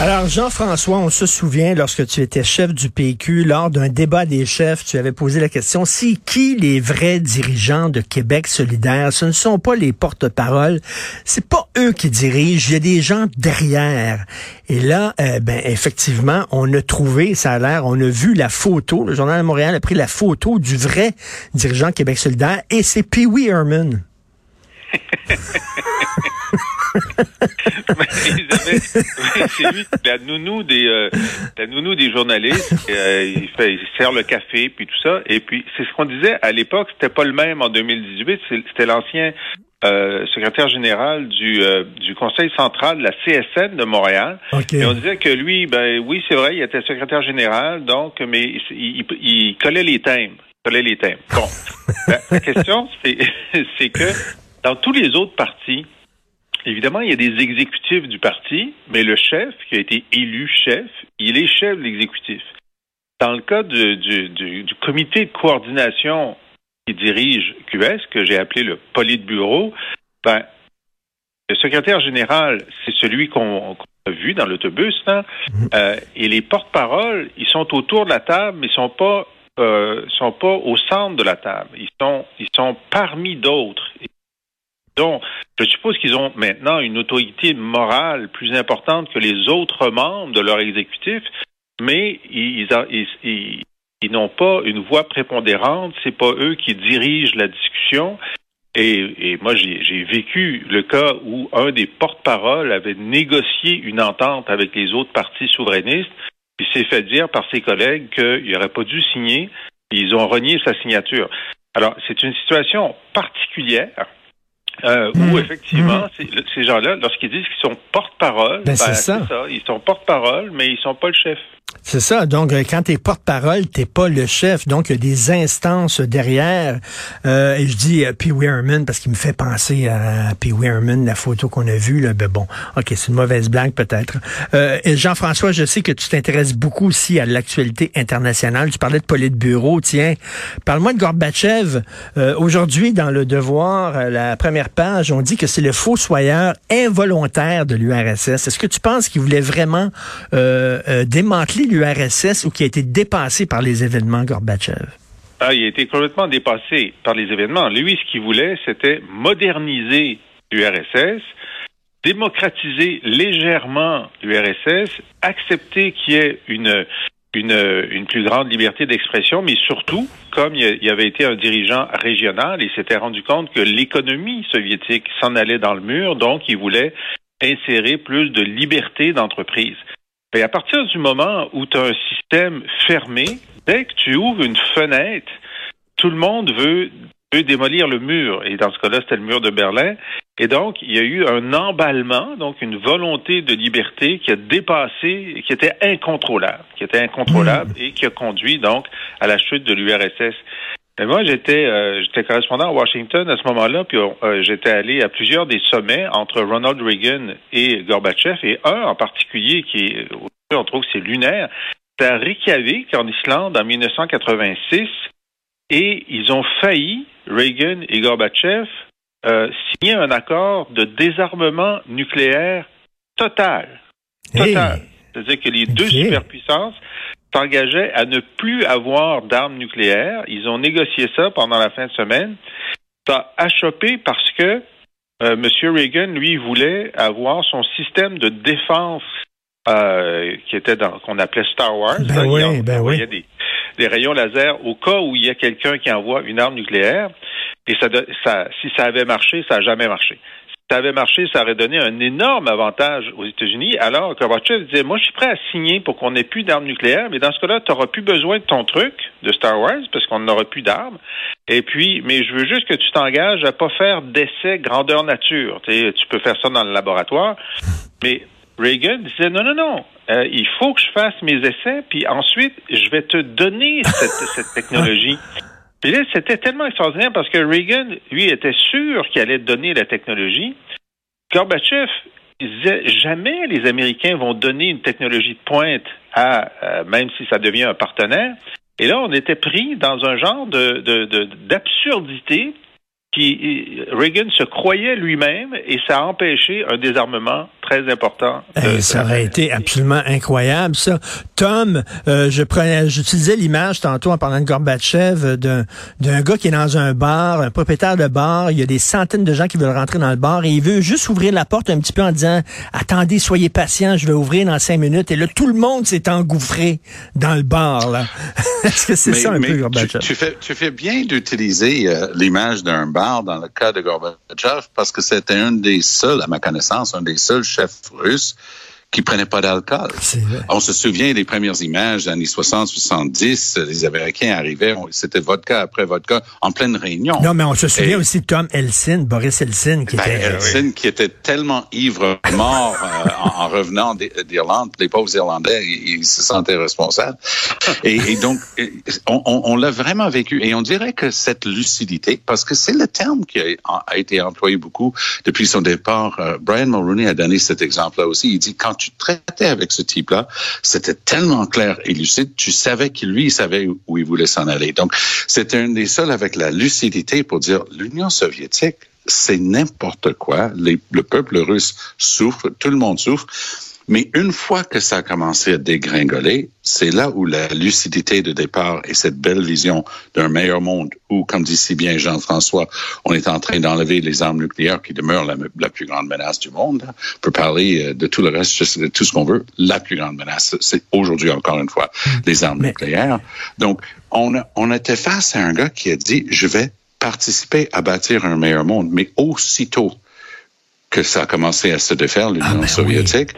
Alors, Jean-François, on se souvient, lorsque tu étais chef du PQ, lors d'un débat des chefs, tu avais posé la question, si qui les vrais dirigeants de Québec solidaire? Ce ne sont pas les porte-paroles, c'est pas eux qui dirigent, il y a des gens derrière. Et là, euh, ben, effectivement, on a trouvé, ça a l'air, on a vu la photo, le Journal de Montréal a pris la photo du vrai dirigeant Québec solidaire, et c'est Pee-wee Herman. c'est lui la nounou des euh, la nounou des journalistes. Euh, il fait, il sert le café puis tout ça. Et puis c'est ce qu'on disait à l'époque. C'était pas le même en 2018. C'était l'ancien euh, secrétaire général du, du Conseil central de la CSN de Montréal. Et on disait que lui, ben oui, c'est vrai, il était secrétaire général, donc, mais il, il, collait les thèmes. collait les thèmes. Bon. la question, c'est que dans tous les autres partis, Évidemment, il y a des exécutifs du parti, mais le chef, qui a été élu chef, il est chef de l'exécutif. Dans le cas du, du, comité de coordination qui dirige QS, que j'ai appelé le politburo, ben, le secrétaire général, c'est celui qu'on a vu dans l'autobus, hein, euh, et les porte-paroles, ils sont autour de la table, mais ils sont pas euh, sont pas au centre de la table. Ils sont ils sont parmi d'autres. Donc, je suppose qu'ils ont maintenant une autorité morale plus importante que les autres membres de leur exécutif, mais ils, n'ont pas une voix prépondérante. C'est pas eux qui dirigent la discussion. Et, moi, j'ai vécu le cas où un des porte-paroles avait négocié une entente avec les autres partis souverainistes, puis s'est fait dire par ses collègues qu'il n'aurait pas dû signer. ils ont renié sa signature. Alors, c'est une situation particulière euh, où mmh. effectivement, mmh. ces gens-là, lorsqu'ils disent qu'ils sont porte-parole, ben, c'est ben, ça. Ils sont porte-parole, mais ils sont pas le chef. C'est ça. Donc, euh, quand tu es porte-parole, t'es pas le chef. Donc, il y a des instances derrière. Euh, et je dis euh, Pee Wee Herman parce qu'il me fait penser à Pee Wee Herman, la photo qu'on a vue. Là. Ben bon, ok, c'est une mauvaise blague peut-être. Euh, Jean-François, je sais que tu t'intéresses beaucoup aussi à l'actualité internationale. Tu parlais de bureau. Tiens, parle-moi de Gorbatchev. Euh, aujourd'hui, dans le Devoir, la première page, on dit que c'est le fossoyeur involontaire de l'URSS. Est-ce que tu penses qu'il voulait vraiment démanteler l'URSS ou qui a été dépassé par les événements Gorbatchev? Ah, il a été complètement dépassé par les événements. Lui, ce qu'il voulait, c'était moderniser l'URSS, démocratiser légèrement l'URSS, accepter qu'il y ait une, une, une, plus grande liberté d'expression, mais surtout, comme il avait été un dirigeant régional, il s'était rendu compte que l'économie soviétique s'en allait dans le mur, donc il voulait insérer plus de liberté d'entreprise. Et à partir du moment où tu as un système fermé, dès que tu ouvres une fenêtre, tout le monde veut, démolir le mur. Et dans ce cas-là, c'était le mur de Berlin. Et donc, il y a eu un emballement, donc une volonté de liberté qui a dépassé, qui était incontrôlable, qui était incontrôlable mmh. et qui a conduit donc à la chute de l'URSS. Et moi, j'étais euh, j'étais correspondant à Washington à ce moment-là, puis euh, j'étais allé à plusieurs des sommets entre Ronald Reagan et Gorbatchev, et un en particulier qui est, on trouve que c'est lunaire, c'est à Reykjavik, en Islande, en 1986, et ils ont failli, Reagan et Gorbatchev, euh, signer un accord de désarmement nucléaire total. Total. C'est-à-dire que les deux superpuissances s'engageaient à ne plus avoir d'armes nucléaires. Ils ont négocié ça pendant la fin de semaine. Ça a achoppé parce que euh, M. Reagan, lui, voulait avoir son système de défense euh, qui était dans qu'on appelait Star Wars. Ben oui, ben oui. Des, des, rayons laser au cas où il y a quelqu'un qui envoie une arme nucléaire. Et ça, ça, si ça avait marché, ça n'a jamais marché ça avait marché, ça aurait donné un énorme avantage aux États-Unis. Alors, Gorbachev disait, moi, je suis prêt à signer pour qu'on n'ait plus d'armes nucléaires, mais dans ce cas-là, tu n'auras plus besoin de ton truc de Star Wars parce qu'on n'aura plus d'armes. Et puis, mais je veux juste que tu t'engages à pas faire d'essais grandeur nature. Tu, tu peux faire ça dans le laboratoire. Mais Reagan disait, non, non, non, euh, il faut que je fasse mes essais, puis ensuite, je vais te donner cette, cette technologie. Puis là, c'était tellement extraordinaire parce que Reagan, lui, était sûr qu'il allait donner la technologie. Gorbatchev, il disait jamais les Américains vont donner une technologie de pointe à, euh, même si ça devient un partenaire. Et là, on était pris dans un genre de, d'absurdité qui Reagan se croyait lui-même et ça a empêché un désarmement très important. ça aurait été absolument incroyable, ça. Tom, euh, je prenais, j'utilisais l'image tantôt en parlant de Gorbatchev euh, d'un, d'un gars qui est dans un bar, un propriétaire de bar. Il y a des centaines de gens qui veulent rentrer dans le bar et il veut juste ouvrir la porte un petit peu en disant attendez, soyez patient, je vais ouvrir dans cinq minutes. Et là, tout le monde s'est engouffré dans le bar. Là. Est-ce que c'est ça un peu Gorbatchev? tu, fais, tu fais bien d'utiliser euh, l'image d'un bar dans le cas de Gorbatchev parce que c'était un des seuls, à ma connaissance, un des seuls chefs russes qui prenaient pas d'alcool. On se souvient des premières images des années 60, 70, les Américains arrivaient, c'était vodka après vodka en pleine réunion. Non, mais on se souvient aussi de Tom Elsin, Boris Elsin, qui ben, était... Elsin, qui était tellement ivre, mort euh, en, revenant d'Irlande. Les pauvres Irlandais, ils, se sentaient responsables. Et, donc, on, on, l'a vraiment vécu. Et on dirait que cette lucidité, parce que c'est le terme qui a, été employé beaucoup depuis son départ, euh, Brian Mulroney a donné cet exemple-là aussi. Il dit, quand tu traitais avec ce type-là, c'était tellement clair et lucide, tu savais qu'il lui, il savait où il voulait s'en aller. Donc, c'était un des seuls avec la lucidité pour dire l'Union soviétique, c'est n'importe quoi. le peuple russe souffre, tout le monde souffre. Mais une fois que ça a commencé à dégringoler, c'est là où la lucidité de départ et cette belle vision d'un meilleur monde où, comme dit si bien Jean-François, on est en train d'enlever les armes nucléaires qui demeurent la, plus grande menace du monde. On peut parler euh, de tout le reste, de tout ce qu'on veut. La plus grande menace, c'est aujourd'hui encore une fois hmm. les armes nucléaires. Donc, on, a, on était face à un gars qui a dit, je vais participer à bâtir un meilleur monde, mais aussitôt que ça a commencé à se défaire, l'Union ah, ben soviétique.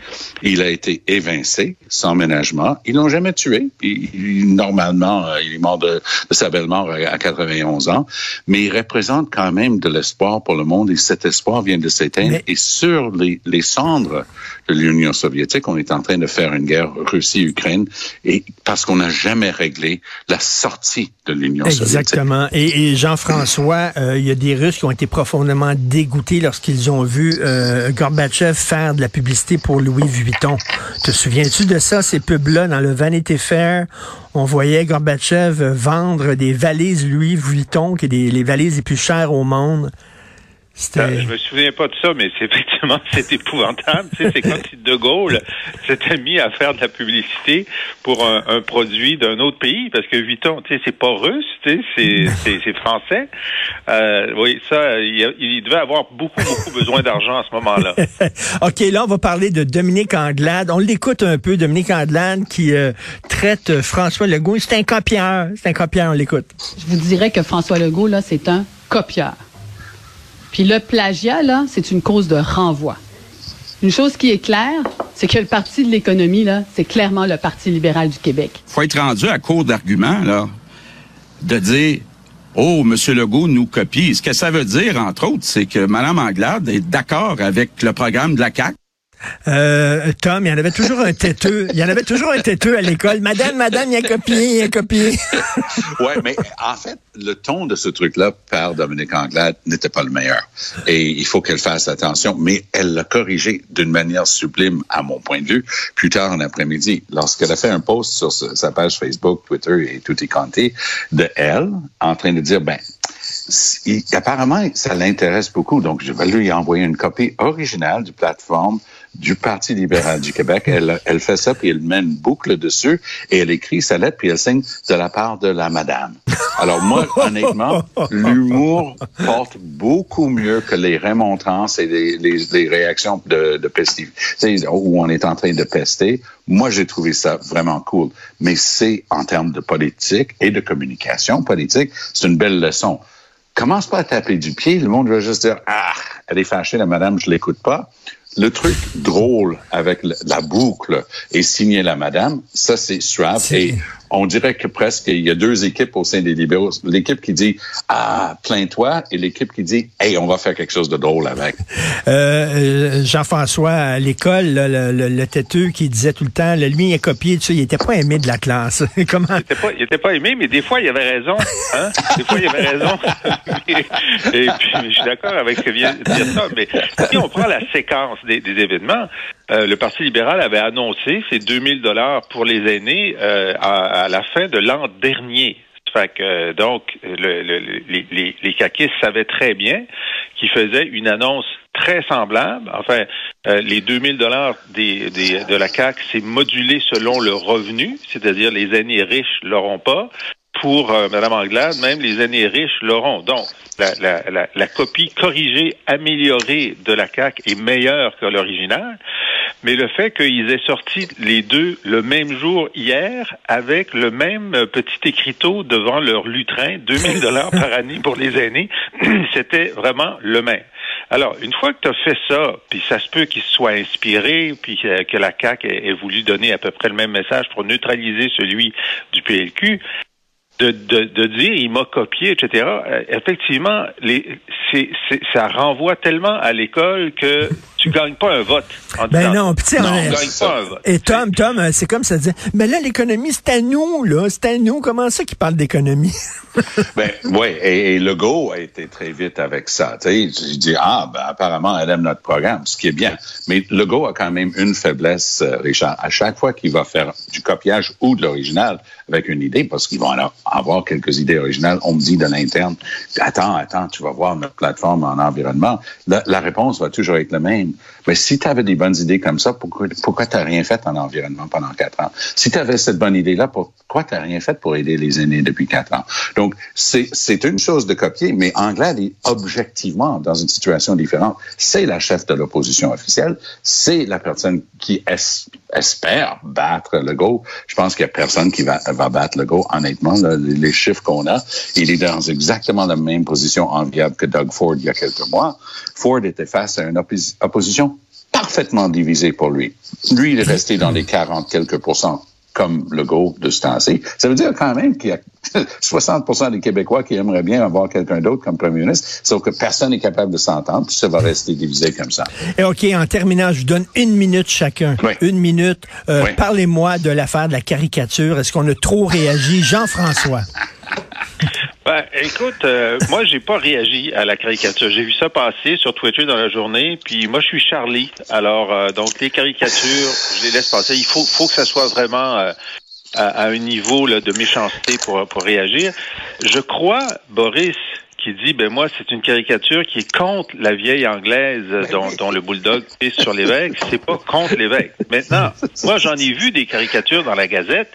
Il a été évincé, sans ménagement. Ils l'ont jamais tué. Il, normalement, euh, il est mort de, sa belle mort à 91 ans. Mais il représente quand même de l'espoir pour le monde et cet espoir vient de s'éteindre. Et sur les, les cendres de l'Union soviétique, on est en train de faire une guerre Russie-Ukraine et parce qu'on n'a jamais réglé la sortie de l'Union soviétique. Exactement. Et, Jean-François, euh, il y a des Russes qui ont été profondément dégoûtés lorsqu'ils ont vu euh, Gorbatchev faire de la publicité pour Louis Vuitton. Te souviens-tu de ça, ces pubs-là dans le Vanity Fair? On voyait Gorbatchev vendre des valises Louis Vuitton, qui sont les valises les plus chères au monde. Je me souviens pas de ça, mais c'est effectivement c'est épouvantable. c'est comme si De Gaulle s'était mis à faire de la publicité pour un, produit d'un autre pays, parce que Vuitton, tu sais, c'est pas russe, tu sais, c'est français. Euh, oui, ça, il, devait avoir beaucoup beaucoup besoin d'argent à ce moment-là. ok, là on va parler de Dominique Anglade. On l'écoute un peu, Dominique Anglade qui euh, traite François Legault. C'est un copieur, c'est un copieur. On l'écoute. Je vous dirais que François Legault là, c'est un copieur. Puis le plagiat, là, c'est une cause de renvoi. Une chose qui est claire, c'est que le Parti de l'économie, là, c'est clairement le Parti libéral du Québec. faut être rendu à court d'arguments, là, de dire Oh, M. Legault nous copie. Ce que ça veut dire, entre autres, c'est que Mme Anglade est d'accord avec le programme de la CAQ. Euh, Tom, il y en avait toujours un têteux. Il y en avait toujours un têteux à l'école. Madame, madame, il a copié, il a copié. ouais, mais en fait, le ton de ce truc-là par Dominique Anglade n'était pas le meilleur. Et il faut qu'elle fasse attention. Mais elle l'a corrigé d'une manière sublime, à mon point de vue, plus tard en après-midi. Lorsqu'elle a fait un post sur sa page Facebook, Twitter et tout y compté de elle, en train de dire, ben, apparemment, ça l'intéresse beaucoup. Donc, je vais lui envoyer une copie originale du plateforme du Parti libéral du Québec. Elle, elle fait ça, puis elle met une boucle dessus, et elle écrit sa lettre, puis elle signe de la part de la madame. Alors moi, honnêtement, l'humour porte beaucoup mieux que les remontrances et les, les, réactions de, de sais, où on est en train de pester. Moi, j'ai trouvé ça vraiment cool. Mais c'est en termes de politique et de communication politique, c'est une belle leçon. Commence pas à taper du pied, le monde va juste dire, ah, elle est fâchée, la madame, je l'écoute pas. Le truc drôle avec la boucle et signer la madame, ça c'est suave. Et on dirait que presque il y a deux équipes au sein des libéraux. L'équipe qui dit ah plains-toi et l'équipe qui dit hey on va faire quelque chose de drôle avec. Euh, euh Jean-François à l'école le, le, le, têteux qui disait tout le temps le lui il a copié tu sais, il était pas aimé de la classe. Comment? Il était pas il était pas aimé mais des fois il avait raison hein? Des fois il avait raison. et puis je suis d'accord avec ce que vient de dire ça mais si on prend la séquence des, des événements, euh, le Parti libéral avait annoncé ces 2000 dollars pour les aînés euh, à, la fin de l'an dernier. Euh, donc, le, le- le- les, les, savaient très bien qu'ils faisaient une annonce très semblable. Enfin, euh, les 2000 dollars des, de la CAC, c'est modulé selon le revenu, c'est-à-dire les aînés riches l'auront pas. Pour euh, Mme Anglade, même les aînés riches l'auront. Donc, la, la copie corrigée, améliorée de la CAC est meilleure que l'original. Mais le fait qu'ils aient sorti les deux le même jour hier avec le même euh, petit écriteau devant leur lutrin, 2000 dollars par année pour les aînés, c'était vraiment le même. Alors, une fois que tu as fait ça, puis ça se peut qu'ils se soient inspirés, puis que, que la CAQ ait, ait voulu donner à peu près le même message pour neutraliser celui du PLQ, de, de, de dire il m'a copié, etc. euh, effectivement, les, ça renvoie tellement à l'école que tu gagnes pas un vote. En Ben disant, non, puis tu sais, non, on- on gagne pas un vote. Et Tom, Tom, euh, c'est comme ça dit. Mais là, l'économie, c'est à nous, là. C'est à nous. Comment ça qu'il parle d'économie? Ben, oui, et, et Legault a été très vite avec ça. Tu sais, je dis, ah, ben, apparemment, elle aime notre programme, ce qui est bien. Mais Legault a quand même une faiblesse, euh, Richard. À chaque fois qu'il va faire du copiage ou de l'original avec une idée, parce qu'ils vont en avoir quelques idées originales, on me dit de l'interne, attends, attends, tu vas voir notre plateforme en environnement. La, réponse va toujours être la même. Mais si tu avais des bonnes idées comme ça, pourquoi, pourquoi tu n'as rien fait en environnement pendant quatre ans? Si tu avais cette bonne idée-là, pourquoi tu n'as rien fait pour aider les aînés depuis quatre ans? Donc, c'est une chose de copier, mais Anglade est objectivement dans une situation différente. C'est la chef de l'opposition officielle, c'est la personne qui es- espère battre Legault. Je pense qu'il n'y a personne qui va, battre Legault, honnêtement. là, les, chiffres qu'on a, il est dans exactement la même position enviable que Doug Ford il y a quelques mois. Ford était face à une opposi- opposition parfaitement divisée pour lui. Lui, il est resté dans les 40 quelques pourcents comme Legault de ce temps-ci. Ça veut dire quand même qu'il y a 60% des Québécois qui aimeraient bien avoir quelqu'un d'autre comme premier ministre, sauf que personne n'est capable de s'entendre, puis ça va rester divisé comme ça. Et OK, en terminant, je vous donne une minute chacun. Oui. Une minute. Euh, Oui. Parlez-moi de l'affaire de la caricature. Est-ce qu'on a trop réagi? Jean-François. Ben, écoute, euh, moi, j'ai pas réagi à la caricature. J'ai vu ça passer sur Twitter dans la journée, puis moi, je suis Charlie. Alors, euh, donc, les caricatures, je les laisse passer. Il faut, faut que ça soit vraiment euh, à, à un niveau là, de méchanceté pour, pour réagir. Je crois, Boris, qui dit, ben moi, c'est une caricature qui est contre la vieille anglaise euh, dont, dont le bulldog pisse sur l'évêque. C'est pas contre l'évêque. Maintenant, moi, j'en ai vu des caricatures dans la Gazette.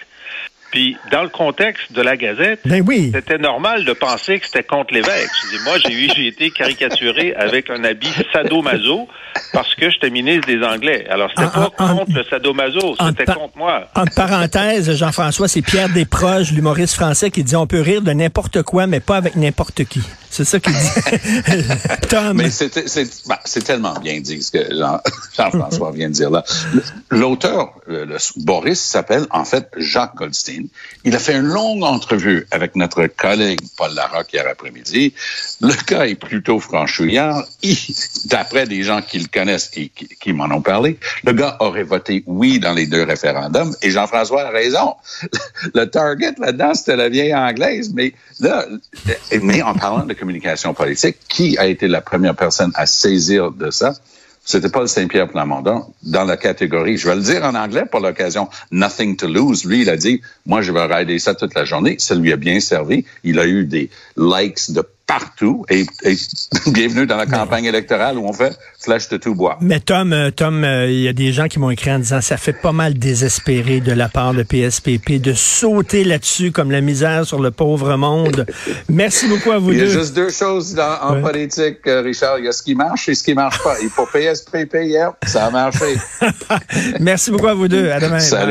Puis, dans le contexte de la Gazette, Ben oui. c'était normal de penser que c'était contre l'évêque. Moi, j'ai eu, j'ai été caricaturé avec un habit sadomaso parce que j'étais ministre des Anglais. Alors, c'était En- pas en- contre le sadomaso, en c'était contre moi. Entre parenthèses, Jean-François, c'est Pierre Desproges, l'humoriste français, qui dit on peut rire de n'importe quoi, mais pas avec n'importe qui. C'est ça qu'il dit. Tom. Mais c'est c'est- bah, c'est tellement bien dit ce que Jean- Jean-François vient de dire là. L'auteur, le- le- Boris, s'appelle en fait Jacques Goldstein. Il a fait une longue entrevue avec notre collègue Paul Larocque hier après-midi. Le gars est plutôt franchouillard. Il- D'après des gens qui le connaissent et qui, qui m'en ont parlé, le gars aurait voté oui dans les deux référendums. Et Jean-François a raison. Le target là-dedans, c'était la vieille anglaise. Mais là, mais en parlant de communication politique, qui a été la première personne à saisir de ça? C'était Paul Saint-Pierre Plamondon dans la catégorie, je vais le dire en anglais pour l'occasion, nothing to lose. Lui, il a dit, moi, je vais rider ça toute la journée. Ça lui a bien servi. Il a eu des likes de partout et, et bienvenue dans la campagne électorale où on fait flèche de tout bois. Mais Tom, euh, Tom, euh, il y a des gens qui m'ont écrit en disant ça fait pas mal désespéré de la part de PSPP de sauter là-dessus comme la misère sur le pauvre monde. Merci beaucoup à vous Il y a deux. juste deux choses dans- en Ouais. politique, euh, Richard. Il y a ce qui marche et ce qui marche pas. Et pour PSPP hier, ça a marché. Merci beaucoup à vous deux. À demain. Salut.